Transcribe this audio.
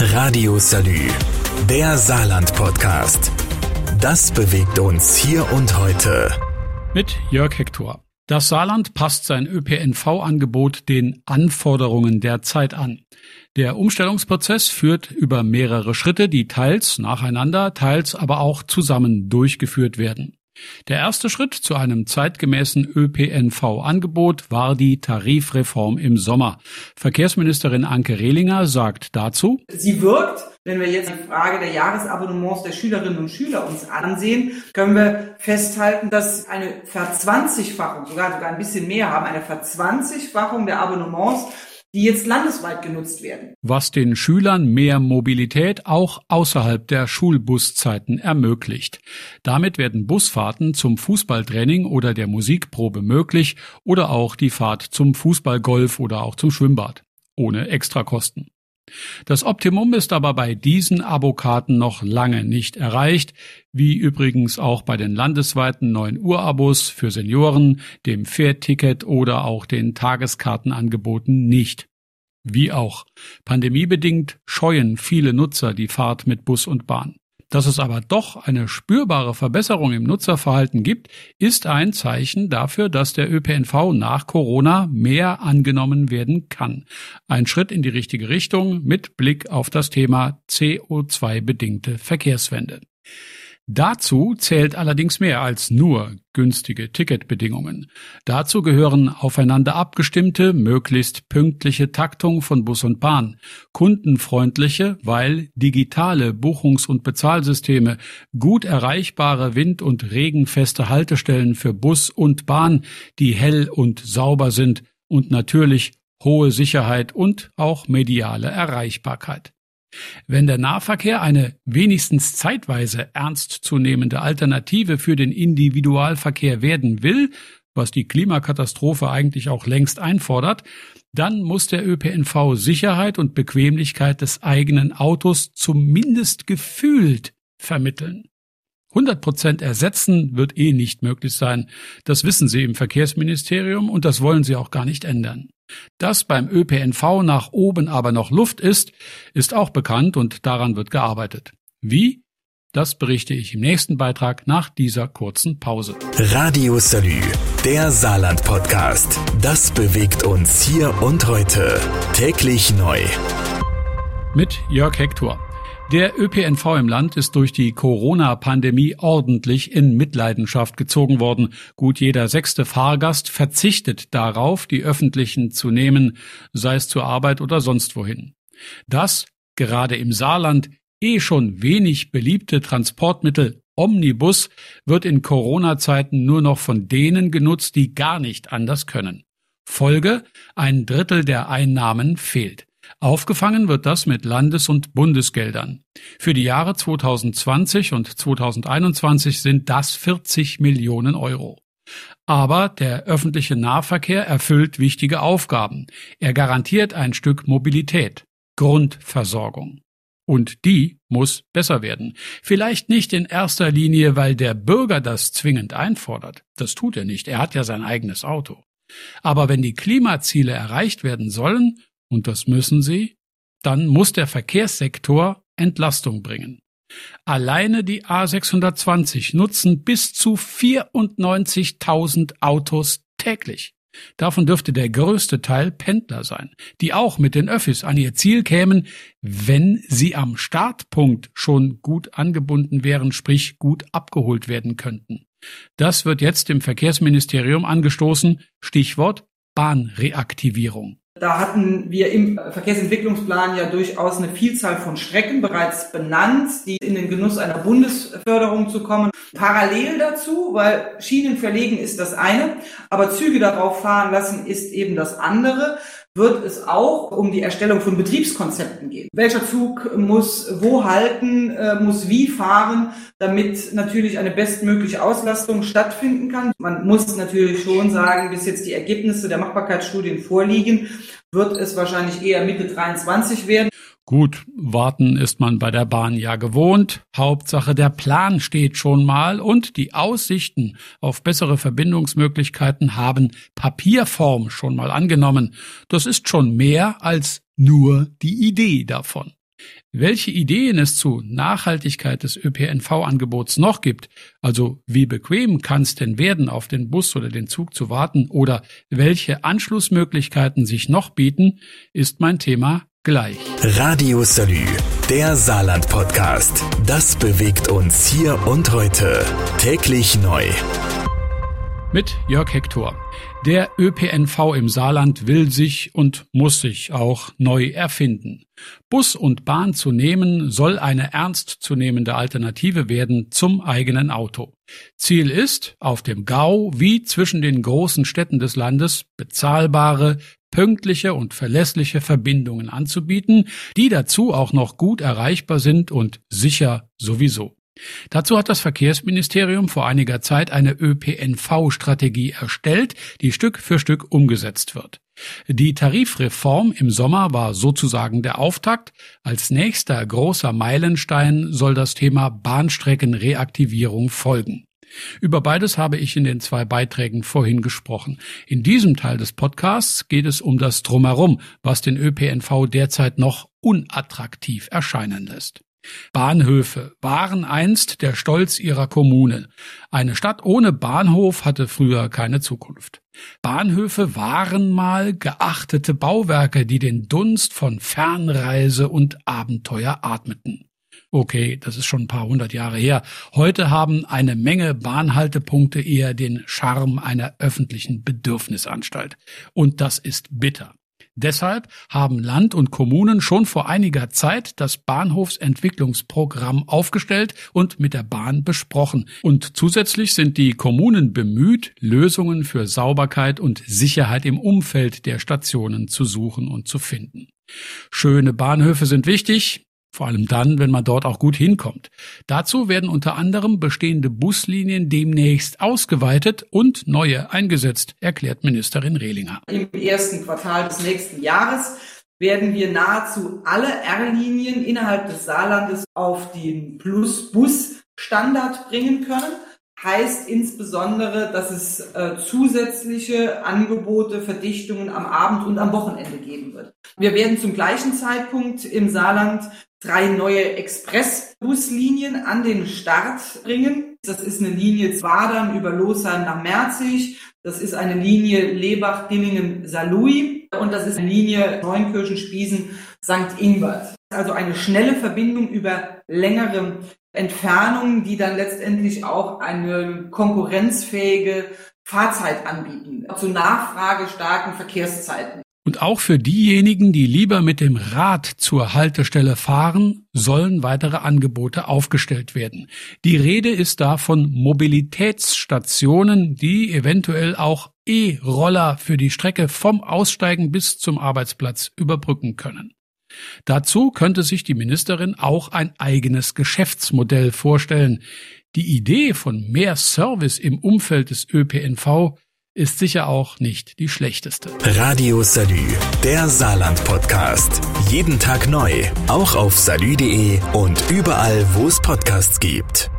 Radio Salü, der Saarland-Podcast. Das bewegt uns hier und heute. Mit Jörg Hector. Das Saarland passt sein ÖPNV-Angebot den Anforderungen der Zeit an. Der Umstellungsprozess führt über mehrere Schritte, die teils nacheinander, teils aber auch zusammen durchgeführt werden. Der erste Schritt zu einem zeitgemäßen ÖPNV-Angebot war die Tarifreform im Sommer. Verkehrsministerin Anke Rehlinger sagt dazu, Sie wirkt, wenn wir jetzt die Frage der Jahresabonnements der Schülerinnen und Schüler uns ansehen, können wir festhalten, dass eine Verzwanzigfachung, sogar sogar ein bisschen mehr haben, eine Verzwanzigfachung der Abonnements die jetzt landesweit genutzt werden. Was den Schülern mehr Mobilität auch außerhalb der Schulbuszeiten ermöglicht. Damit werden Busfahrten zum Fußballtraining oder der Musikprobe möglich oder auch die Fahrt zum Fußballgolf oder auch zum Schwimmbad. Ohne Extrakosten. Das Optimum ist aber bei diesen Abokarten noch lange nicht erreicht, wie übrigens auch bei den landesweiten 9 Uhr Abos für Senioren, dem Fährticket oder auch den Tageskartenangeboten nicht. Wie auch. Pandemiebedingt scheuen viele Nutzer die Fahrt mit Bus und Bahn. Dass es aber doch eine spürbare Verbesserung im Nutzerverhalten gibt, ist ein Zeichen dafür, dass der ÖPNV nach Corona mehr angenommen werden kann. Ein Schritt in die richtige Richtung mit Blick auf das Thema CO2-bedingte Verkehrswende. Dazu zählt allerdings mehr als nur günstige Ticketbedingungen. Dazu gehören aufeinander abgestimmte, möglichst pünktliche Taktung von Bus und Bahn, kundenfreundliche, weil digitale Buchungs- und Bezahlsysteme, gut erreichbare wind- und regenfeste Haltestellen für Bus und Bahn, die hell und sauber sind und natürlich hohe Sicherheit und auch mediale Erreichbarkeit. Wenn der Nahverkehr eine wenigstens zeitweise ernstzunehmende Alternative für den Individualverkehr werden will, was die Klimakatastrophe eigentlich auch längst einfordert, dann muss der ÖPNV Sicherheit und Bequemlichkeit des eigenen Autos zumindest gefühlt vermitteln. 100 Prozent ersetzen wird eh nicht möglich sein. Das wissen Sie im Verkehrsministerium und das wollen Sie auch gar nicht ändern. Dass beim ÖPNV nach oben aber noch Luft ist, ist auch bekannt und daran wird gearbeitet. Wie? Das berichte ich im nächsten Beitrag nach dieser kurzen Pause. Radio Salü, der Saarland-Podcast. Das bewegt uns hier und heute. Täglich neu. Mit Jörg Hector. Der ÖPNV im Land ist durch die Corona-Pandemie ordentlich in Mitleidenschaft gezogen worden. Gut jeder sechste Fahrgast verzichtet darauf, die öffentlichen zu nehmen, sei es zur Arbeit oder sonst wohin. Das, gerade im Saarland, eh schon wenig beliebte Transportmittel Omnibus wird in Corona-Zeiten nur noch von denen genutzt, die gar nicht anders können. Folge, ein Drittel der Einnahmen fehlt. Aufgefangen wird das mit Landes- und Bundesgeldern. Für die Jahre 2020 und 2021 sind das 40 Millionen Euro. Aber der öffentliche Nahverkehr erfüllt wichtige Aufgaben. Er garantiert ein Stück Mobilität, Grundversorgung. Und die muss besser werden. Vielleicht nicht in erster Linie, weil der Bürger das zwingend einfordert. Das tut er nicht. Er hat ja sein eigenes Auto. Aber wenn die Klimaziele erreicht werden sollen, und das müssen sie, dann muss der Verkehrssektor Entlastung bringen. Alleine die A620 nutzen bis zu 94.000 Autos täglich. Davon dürfte der größte Teil Pendler sein, die auch mit den Öffis an ihr Ziel kämen, wenn sie am Startpunkt schon gut angebunden wären, sprich gut abgeholt werden könnten. Das wird jetzt im Verkehrsministerium angestoßen, Stichwort Bahnreaktivierung. Da hatten wir im Verkehrsentwicklungsplan ja durchaus eine Vielzahl von Strecken bereits benannt, die in den Genuss einer Bundesförderung zu kommen. Parallel dazu, weil Schienen verlegen ist das eine, aber Züge darauf fahren lassen ist eben das andere, wird es auch um die Erstellung von Betriebskonzepten gehen. Welcher Zug muss wo halten, äh, muss wie fahren, damit natürlich eine bestmögliche Auslastung stattfinden kann. Man muss natürlich schon sagen, bis jetzt die Ergebnisse der Machbarkeitsstudien vorliegen, wird es wahrscheinlich eher Mitte 23 werden. Gut, warten ist man bei der Bahn ja gewohnt. Hauptsache der Plan steht schon mal und die Aussichten auf bessere Verbindungsmöglichkeiten haben Papierform schon mal angenommen. Das ist schon mehr als nur die Idee davon. Welche Ideen es zu Nachhaltigkeit des ÖPNV-Angebots noch gibt, also wie bequem kann es denn werden, auf den Bus oder den Zug zu warten oder welche Anschlussmöglichkeiten sich noch bieten, ist mein Thema gleich. Radio Salü, der Saarland-Podcast. Das bewegt uns hier und heute. Täglich neu mit Jörg Hector. Der ÖPNV im Saarland will sich und muss sich auch neu erfinden. Bus und Bahn zu nehmen soll eine ernstzunehmende Alternative werden zum eigenen Auto. Ziel ist, auf dem Gau wie zwischen den großen Städten des Landes bezahlbare, pünktliche und verlässliche Verbindungen anzubieten, die dazu auch noch gut erreichbar sind und sicher sowieso. Dazu hat das Verkehrsministerium vor einiger Zeit eine ÖPNV-Strategie erstellt, die Stück für Stück umgesetzt wird. Die Tarifreform im Sommer war sozusagen der Auftakt. Als nächster großer Meilenstein soll das Thema Bahnstreckenreaktivierung folgen. Über beides habe ich in den zwei Beiträgen vorhin gesprochen. In diesem Teil des Podcasts geht es um das Drumherum, was den ÖPNV derzeit noch unattraktiv erscheinen lässt. Bahnhöfe waren einst der Stolz ihrer Kommune. Eine Stadt ohne Bahnhof hatte früher keine Zukunft. Bahnhöfe waren mal geachtete Bauwerke, die den Dunst von Fernreise und Abenteuer atmeten. Okay, das ist schon ein paar hundert Jahre her. Heute haben eine Menge Bahnhaltepunkte eher den Charme einer öffentlichen Bedürfnisanstalt. Und das ist bitter. Deshalb haben Land und Kommunen schon vor einiger Zeit das Bahnhofsentwicklungsprogramm aufgestellt und mit der Bahn besprochen. Und zusätzlich sind die Kommunen bemüht, Lösungen für Sauberkeit und Sicherheit im Umfeld der Stationen zu suchen und zu finden. Schöne Bahnhöfe sind wichtig, vor allem dann, wenn man dort auch gut hinkommt. Dazu werden unter anderem bestehende Buslinien demnächst ausgeweitet und neue eingesetzt, erklärt Ministerin Rehlinger. Im ersten Quartal des nächsten Jahres werden wir nahezu alle R-Linien innerhalb des Saarlandes auf den Plus-Bus-Standard bringen können. Heißt insbesondere, dass es äh, zusätzliche Angebote, Verdichtungen am Abend und am Wochenende geben wird. Wir werden zum gleichen Zeitpunkt im Saarland drei neue Expressbuslinien an den Start bringen. Das ist eine Linie Zwadern über Losheim nach Merzig. Das ist eine Linie Lebach-Dillingen-Salui. Und das ist eine Linie Neunkirchen-Spiesen-St. Ingbert. Also eine schnelle Verbindung über längere Entfernungen, die dann letztendlich auch eine konkurrenzfähige Fahrzeit anbieten, zu nachfragestarken Verkehrszeiten. Und auch für diejenigen, die lieber mit dem Rad zur Haltestelle fahren, sollen weitere Angebote aufgestellt werden. Die Rede ist da von Mobilitätsstationen, die eventuell auch E-Roller für die Strecke vom Aussteigen bis zum Arbeitsplatz überbrücken können. Dazu könnte sich die Ministerin auch ein eigenes Geschäftsmodell vorstellen. Die Idee von mehr Service im Umfeld des ÖPNV ist sicher auch nicht die schlechteste. Radio Salü, der Saarland-Podcast. Jeden Tag neu, auch auf salü.de und überall, wo es Podcasts gibt.